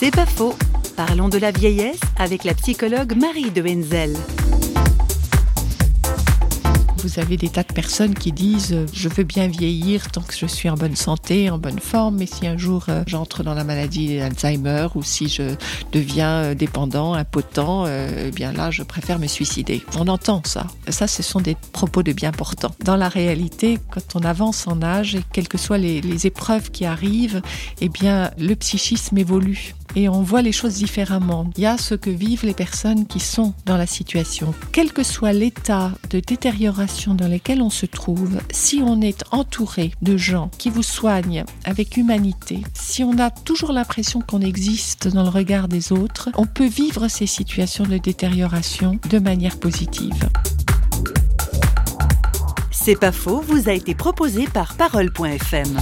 C'est pas faux. Parlons de la vieillesse avec la psychologue Marie de Wenzel. Vous avez des tas de personnes qui disent euh, je veux bien vieillir tant que je suis en bonne santé, en bonne forme, mais si un jour euh, j'entre dans la maladie d'Alzheimer ou si je deviens euh, dépendant, impotent, eh bien là je préfère me suicider. On entend ça. Ça, ce sont des propos de bien portants. Dans la réalité, quand on avance en âge et quelles que soient les, les épreuves qui arrivent, eh bien le psychisme évolue et on voit les choses différemment. Il y a ce que vivent les personnes qui sont dans la situation. Quel que soit l'état de détérioration dans lequel on se trouve, si on est entouré de gens qui vous soignent avec humanité, si on a toujours l'impression qu'on existe dans le regard des autres, on peut vivre ces situations de détérioration de manière positive. C'est pas faux, vous a été proposé par parole.fm.